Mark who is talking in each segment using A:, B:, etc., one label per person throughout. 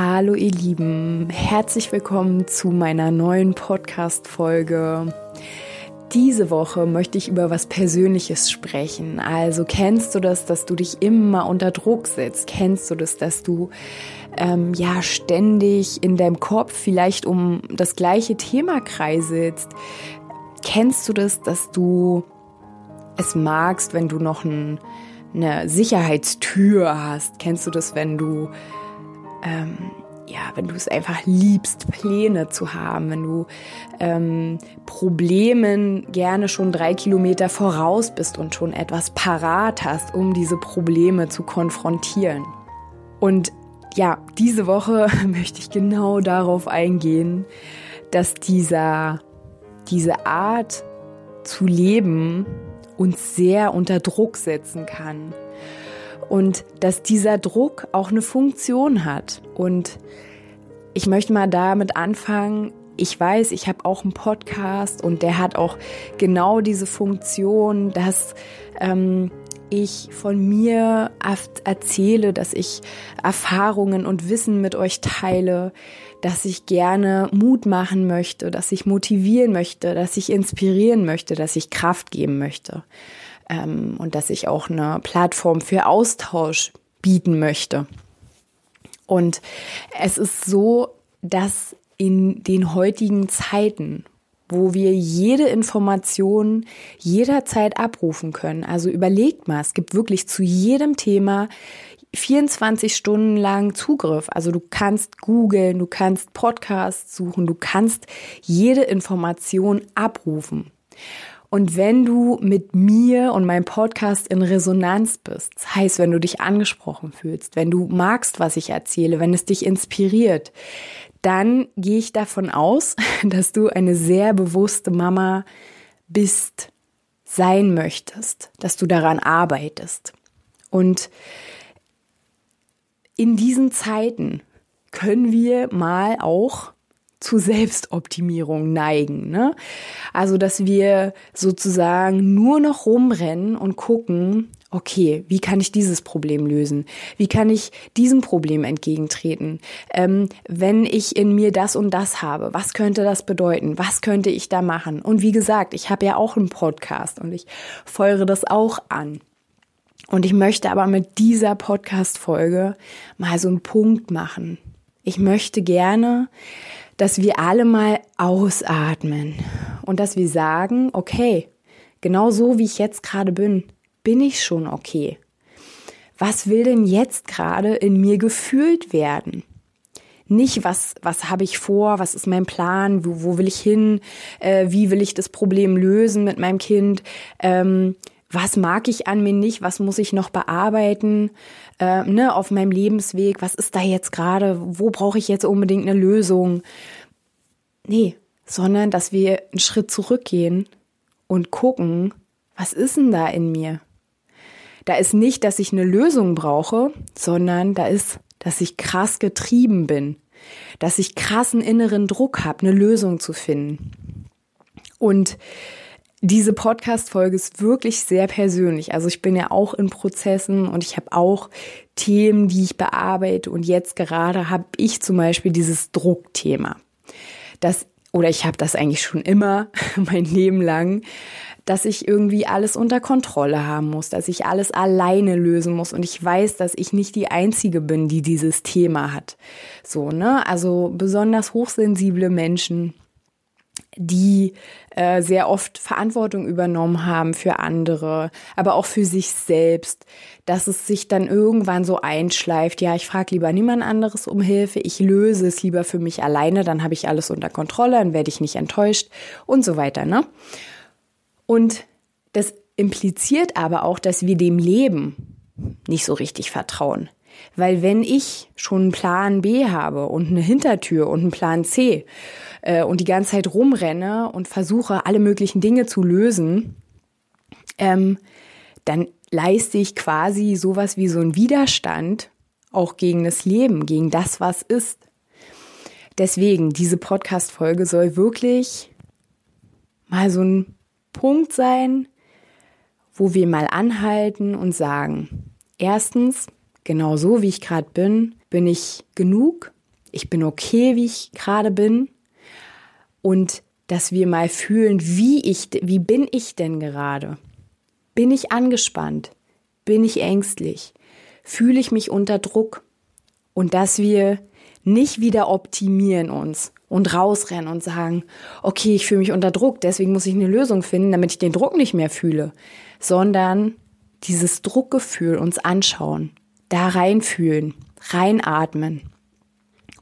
A: Hallo ihr Lieben, herzlich willkommen zu meiner neuen Podcast-Folge. Diese Woche möchte ich über was Persönliches sprechen. Also kennst du das, dass du dich immer unter Druck setzt? Kennst du das, dass du ähm, ja ständig in deinem Kopf vielleicht um das gleiche Thema kreiselst? Kennst du das, dass du es magst, wenn du noch ein, eine Sicherheitstür hast? Kennst du das, wenn du ähm, ja, wenn du es einfach liebst, Pläne zu haben, wenn du ähm, Problemen gerne schon drei Kilometer voraus bist und schon etwas parat hast, um diese Probleme zu konfrontieren. Und ja, diese Woche möchte ich genau darauf eingehen, dass dieser, diese Art zu leben uns sehr unter Druck setzen kann und dass dieser Druck auch eine Funktion hat. Und ich möchte mal damit anfangen. Ich weiß, ich habe auch einen Podcast und der hat auch genau diese Funktion, dass ähm, ich von mir erzähle, dass ich Erfahrungen und Wissen mit euch teile, dass ich gerne Mut machen möchte, dass ich motivieren möchte, dass ich inspirieren möchte, dass ich Kraft geben möchte ähm, und dass ich auch eine Plattform für Austausch bieten möchte. Und es ist so, dass in den heutigen Zeiten, wo wir jede Information jederzeit abrufen können. Also überlegt mal, es gibt wirklich zu jedem Thema 24 Stunden lang Zugriff. Also du kannst googeln, du kannst Podcasts suchen, du kannst jede Information abrufen. Und wenn du mit mir und meinem Podcast in Resonanz bist, das heißt, wenn du dich angesprochen fühlst, wenn du magst, was ich erzähle, wenn es dich inspiriert, dann gehe ich davon aus, dass du eine sehr bewusste Mama bist, sein möchtest, dass du daran arbeitest. Und in diesen Zeiten können wir mal auch zu Selbstoptimierung neigen. Ne? Also, dass wir sozusagen nur noch rumrennen und gucken, okay, wie kann ich dieses Problem lösen? Wie kann ich diesem Problem entgegentreten? Ähm, wenn ich in mir das und das habe, was könnte das bedeuten? Was könnte ich da machen? Und wie gesagt, ich habe ja auch einen Podcast und ich feuere das auch an. Und ich möchte aber mit dieser Podcast-Folge mal so einen Punkt machen. Ich möchte gerne, dass wir alle mal ausatmen und dass wir sagen, okay, genau so wie ich jetzt gerade bin, bin ich schon okay. Was will denn jetzt gerade in mir gefühlt werden? Nicht, was, was habe ich vor, was ist mein Plan, wo, wo will ich hin, äh, wie will ich das Problem lösen mit meinem Kind, ähm, was mag ich an mir nicht, was muss ich noch bearbeiten äh, ne, auf meinem Lebensweg, was ist da jetzt gerade, wo brauche ich jetzt unbedingt eine Lösung. Nee, sondern dass wir einen Schritt zurückgehen und gucken, was ist denn da in mir? Da ist nicht, dass ich eine Lösung brauche, sondern da ist, dass ich krass getrieben bin, dass ich krassen inneren Druck habe, eine Lösung zu finden. Und diese Podcast-Folge ist wirklich sehr persönlich. Also ich bin ja auch in Prozessen und ich habe auch Themen, die ich bearbeite. Und jetzt gerade habe ich zum Beispiel dieses Druckthema. Das, oder ich habe das eigentlich schon immer, mein Leben lang, dass ich irgendwie alles unter Kontrolle haben muss, dass ich alles alleine lösen muss. Und ich weiß, dass ich nicht die Einzige bin, die dieses Thema hat. So, ne? Also besonders hochsensible Menschen die äh, sehr oft Verantwortung übernommen haben für andere, aber auch für sich selbst, dass es sich dann irgendwann so einschleift, ja, ich frage lieber niemand anderes um Hilfe, ich löse es lieber für mich alleine, dann habe ich alles unter Kontrolle, dann werde ich nicht enttäuscht und so weiter, ne? Und das impliziert aber auch, dass wir dem Leben nicht so richtig vertrauen. Weil wenn ich schon einen Plan B habe und eine Hintertür und einen Plan C äh, und die ganze Zeit rumrenne und versuche, alle möglichen Dinge zu lösen, ähm, dann leiste ich quasi sowas wie so einen Widerstand auch gegen das Leben, gegen das, was ist. Deswegen, diese Podcast-Folge soll wirklich mal so ein Punkt sein, wo wir mal anhalten und sagen, erstens, genau so wie ich gerade bin, bin ich genug, ich bin okay, wie ich gerade bin und dass wir mal fühlen, wie ich, wie bin ich denn gerade? Bin ich angespannt? Bin ich ängstlich? Fühle ich mich unter Druck? Und dass wir nicht wieder optimieren uns und rausrennen und sagen, okay, ich fühle mich unter Druck, deswegen muss ich eine Lösung finden, damit ich den Druck nicht mehr fühle, sondern dieses Druckgefühl uns anschauen, da reinfühlen, reinatmen,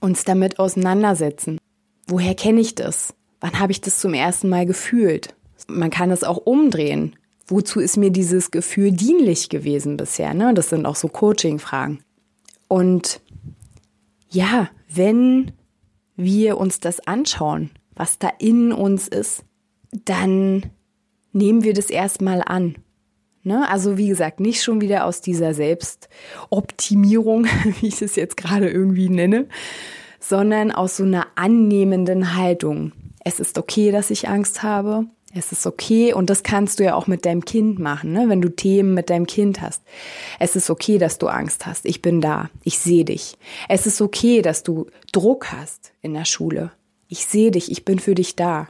A: uns damit auseinandersetzen. Woher kenne ich das? Wann habe ich das zum ersten Mal gefühlt? Man kann es auch umdrehen. Wozu ist mir dieses Gefühl dienlich gewesen bisher? Ne? Das sind auch so Coaching-Fragen. Und ja, wenn wir uns das anschauen, was da in uns ist, dann nehmen wir das erstmal an. Ne? Also wie gesagt, nicht schon wieder aus dieser Selbstoptimierung, wie ich es jetzt gerade irgendwie nenne, sondern aus so einer annehmenden Haltung. Es ist okay, dass ich Angst habe. Es ist okay und das kannst du ja auch mit deinem Kind machen, ne? wenn du Themen mit deinem Kind hast. Es ist okay, dass du Angst hast. Ich bin da. Ich sehe dich. Es ist okay, dass du Druck hast in der Schule. Ich sehe dich. Ich bin für dich da.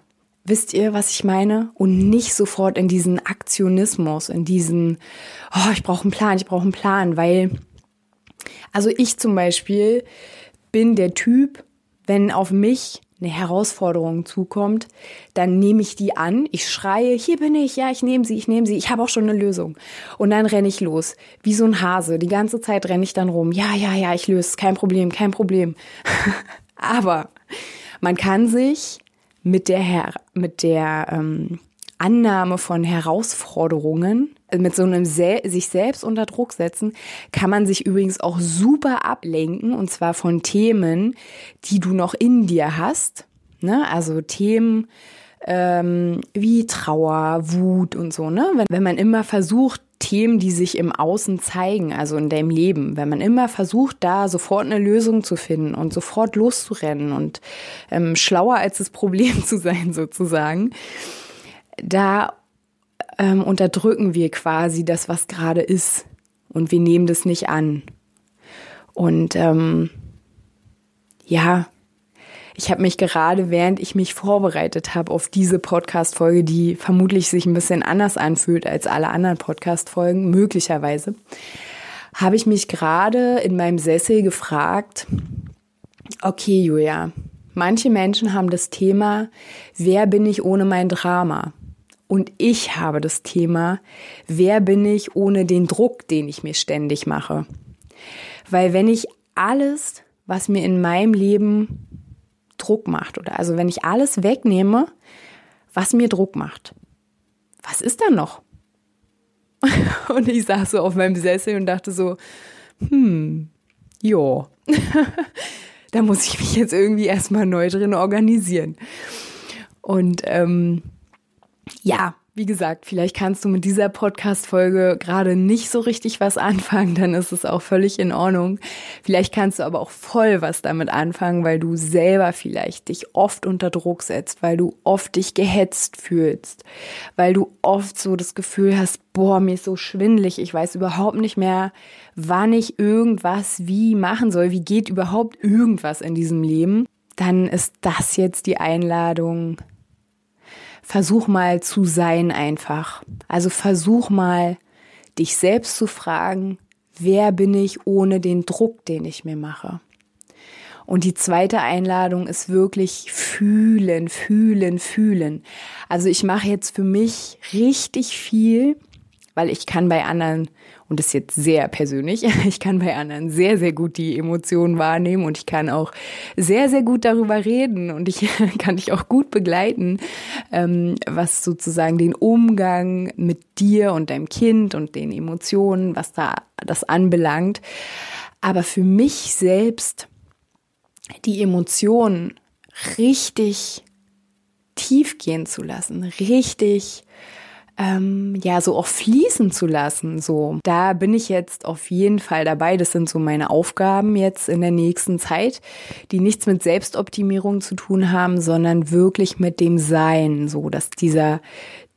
A: Wisst ihr, was ich meine? Und nicht sofort in diesen Aktionismus, in diesen, oh, ich brauche einen Plan, ich brauche einen Plan, weil, also ich zum Beispiel bin der Typ, wenn auf mich eine Herausforderung zukommt, dann nehme ich die an, ich schreie, hier bin ich, ja, ich nehme sie, ich nehme sie, ich habe auch schon eine Lösung. Und dann renne ich los, wie so ein Hase. Die ganze Zeit renne ich dann rum, ja, ja, ja, ich löse es, kein Problem, kein Problem. Aber man kann sich mit der, Her mit der ähm, Annahme von Herausforderungen, mit so einem Se sich selbst unter Druck setzen, kann man sich übrigens auch super ablenken und zwar von Themen, die du noch in dir hast. Ne? Also Themen ähm, wie Trauer, Wut und so. Ne? Wenn, wenn man immer versucht, Themen, die sich im Außen zeigen, also in deinem Leben, wenn man immer versucht, da sofort eine Lösung zu finden und sofort loszurennen und ähm, schlauer als das Problem zu sein sozusagen, da ähm, unterdrücken wir quasi das, was gerade ist. Und wir nehmen das nicht an. Und ähm, ja, ich habe mich gerade, während ich mich vorbereitet habe auf diese Podcast-Folge, die vermutlich sich ein bisschen anders anfühlt als alle anderen Podcast-Folgen, möglicherweise, habe ich mich gerade in meinem Sessel gefragt, okay, Julia, manche Menschen haben das Thema, wer bin ich ohne mein Drama? Und ich habe das Thema, wer bin ich ohne den Druck, den ich mir ständig mache? Weil wenn ich alles, was mir in meinem Leben Druck macht, oder also wenn ich alles wegnehme, was mir Druck macht, was ist dann noch? Und ich saß so auf meinem Sessel und dachte so, hm, jo, da muss ich mich jetzt irgendwie erstmal neu drin organisieren. Und ähm, ja, wie gesagt, vielleicht kannst du mit dieser Podcast-Folge gerade nicht so richtig was anfangen, dann ist es auch völlig in Ordnung. Vielleicht kannst du aber auch voll was damit anfangen, weil du selber vielleicht dich oft unter Druck setzt, weil du oft dich gehetzt fühlst, weil du oft so das Gefühl hast, boah, mir ist so schwindlig, ich weiß überhaupt nicht mehr, wann ich irgendwas wie machen soll, wie geht überhaupt irgendwas in diesem Leben. Dann ist das jetzt die Einladung, versuch mal zu sein einfach. Also versuch mal, dich selbst zu fragen, wer bin ich ohne den Druck, den ich mir mache. Und die zweite Einladung ist wirklich fühlen, fühlen, fühlen. Also ich mache jetzt für mich richtig viel, weil ich kann bei anderen und das ist jetzt sehr persönlich, ich kann bei anderen sehr, sehr gut die Emotionen wahrnehmen und ich kann auch sehr, sehr gut darüber reden und ich kann dich auch gut begleiten, ähm, was sozusagen den Umgang mit dir und deinem Kind und den Emotionen, was da das anbelangt. Aber für mich selbst die Emotionen richtig tief gehen zu lassen, richtig ähm, ja so auch fließen zu lassen. So, da bin ich jetzt auf jeden Fall dabei. Das sind so meine Aufgaben jetzt in der nächsten Zeit, die nichts mit Selbstoptimierung zu tun haben, sondern wirklich mit dem Sein, so dass dieser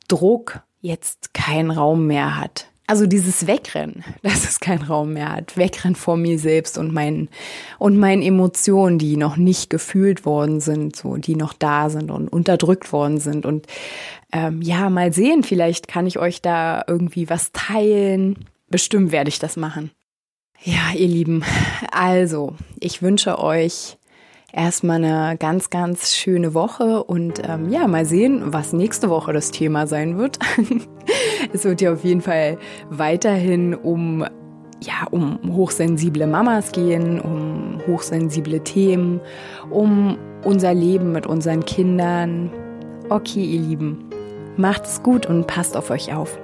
A: Druck jetzt keinen Raum mehr hat. Also dieses Wegrennen, dass es keinen Raum mehr hat. Wegrennen vor mir selbst und meinen, und meinen Emotionen, die noch nicht gefühlt worden sind, so, die noch da sind und unterdrückt worden sind. Und ähm, ja, mal sehen, vielleicht kann ich euch da irgendwie was teilen. Bestimmt werde ich das machen. Ja, ihr Lieben, also, ich wünsche euch erstmal eine ganz, ganz schöne Woche und ähm, ja, mal sehen, was nächste Woche das Thema sein wird. es wird ja auf jeden Fall weiterhin um ja, um hochsensible Mamas gehen, um hochsensible Themen, um unser Leben mit unseren Kindern. Okay, ihr Lieben, macht's gut und passt auf euch auf.